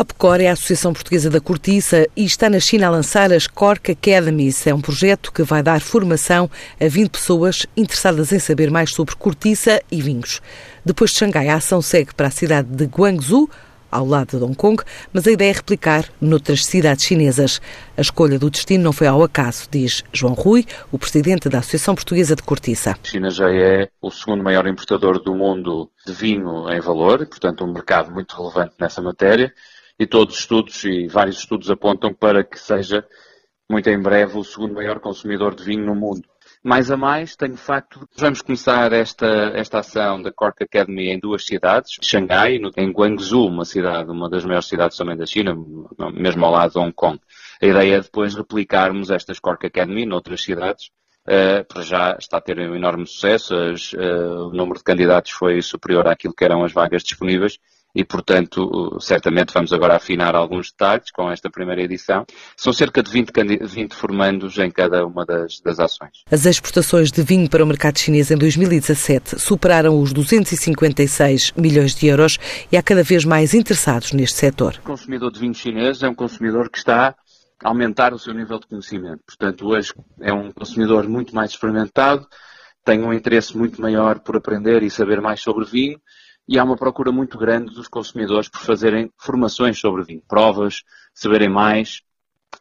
A APCOR é a Associação Portuguesa da Cortiça e está na China a lançar as Cork Academies. É um projeto que vai dar formação a 20 pessoas interessadas em saber mais sobre cortiça e vinhos. Depois de Xangai, a ação segue para a cidade de Guangzhou, ao lado de Hong Kong, mas a ideia é replicar noutras cidades chinesas. A escolha do destino não foi ao acaso, diz João Rui, o presidente da Associação Portuguesa de Cortiça. A China já é o segundo maior importador do mundo de vinho em valor, portanto um mercado muito relevante nessa matéria, e todos os estudos e vários estudos apontam para que seja muito em breve o segundo maior consumidor de vinho no mundo. Mais a mais, tenho facto, vamos começar esta, esta ação da Cork Academy em duas cidades, Xangai e em Guangzhou, uma cidade, uma das maiores cidades também da China, mesmo ao lado de Hong Kong. A ideia é depois replicarmos estas Cork Academy noutras cidades, Uh, para já está a ter um enorme sucesso, as, uh, o número de candidatos foi superior àquilo que eram as vagas disponíveis e, portanto, certamente vamos agora afinar alguns detalhes com esta primeira edição. São cerca de 20, 20 formandos em cada uma das, das ações. As exportações de vinho para o mercado chinês em 2017 superaram os 256 milhões de euros e há cada vez mais interessados neste setor. O consumidor de vinho chinês é um consumidor que está a aumentar o seu nível de conhecimento. Portanto, hoje é um consumidor muito mais experimentado, tem um interesse muito maior por aprender e saber mais sobre vinho e há uma procura muito grande dos consumidores por fazerem formações sobre vinho, provas, saberem mais,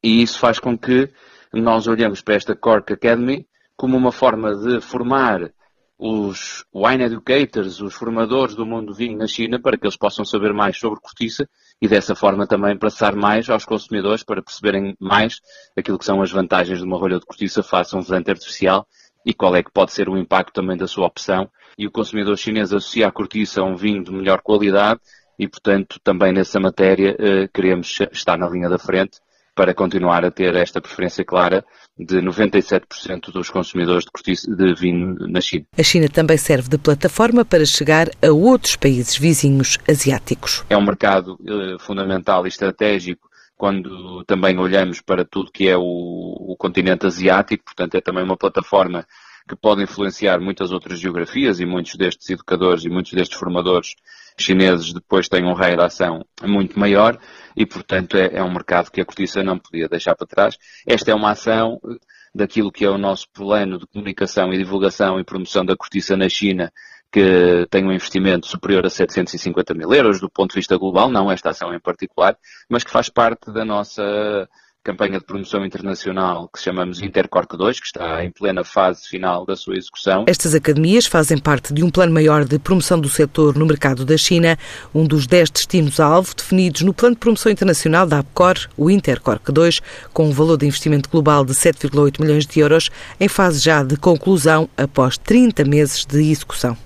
e isso faz com que nós olhemos para esta Cork Academy como uma forma de formar os wine educators, os formadores do mundo do vinho na China, para que eles possam saber mais sobre cortiça e dessa forma também passar mais aos consumidores para perceberem mais aquilo que são as vantagens de uma rolha de cortiça face a um vedante artificial e qual é que pode ser o impacto também da sua opção. E o consumidor chinês associa a cortiça a um vinho de melhor qualidade e, portanto, também nessa matéria eh, queremos estar na linha da frente para continuar a ter esta preferência clara de 97% dos consumidores de, cortiça, de vinho na China. A China também serve de plataforma para chegar a outros países vizinhos asiáticos. É um mercado eh, fundamental e estratégico quando também olhamos para tudo que é o, o continente asiático, portanto é também uma plataforma que pode influenciar muitas outras geografias e muitos destes educadores e muitos destes formadores chineses depois têm um raio de ação muito maior e, portanto, é, é, um mercado que a cortiça não podia deixar para trás. Esta é uma ação daquilo que é o nosso plano de comunicação e divulgação e promoção da cortiça na China, que tem um investimento superior a 750 mil euros do ponto de vista global, não esta ação em particular, mas que faz parte da nossa campanha de promoção internacional que chamamos Intercork 2, que está em plena fase final da sua execução. Estas academias fazem parte de um plano maior de promoção do setor no mercado da China, um dos 10 destinos-alvo definidos no Plano de Promoção Internacional da APCOR, o Intercork 2, com um valor de investimento global de 7,8 milhões de euros, em fase já de conclusão após 30 meses de execução.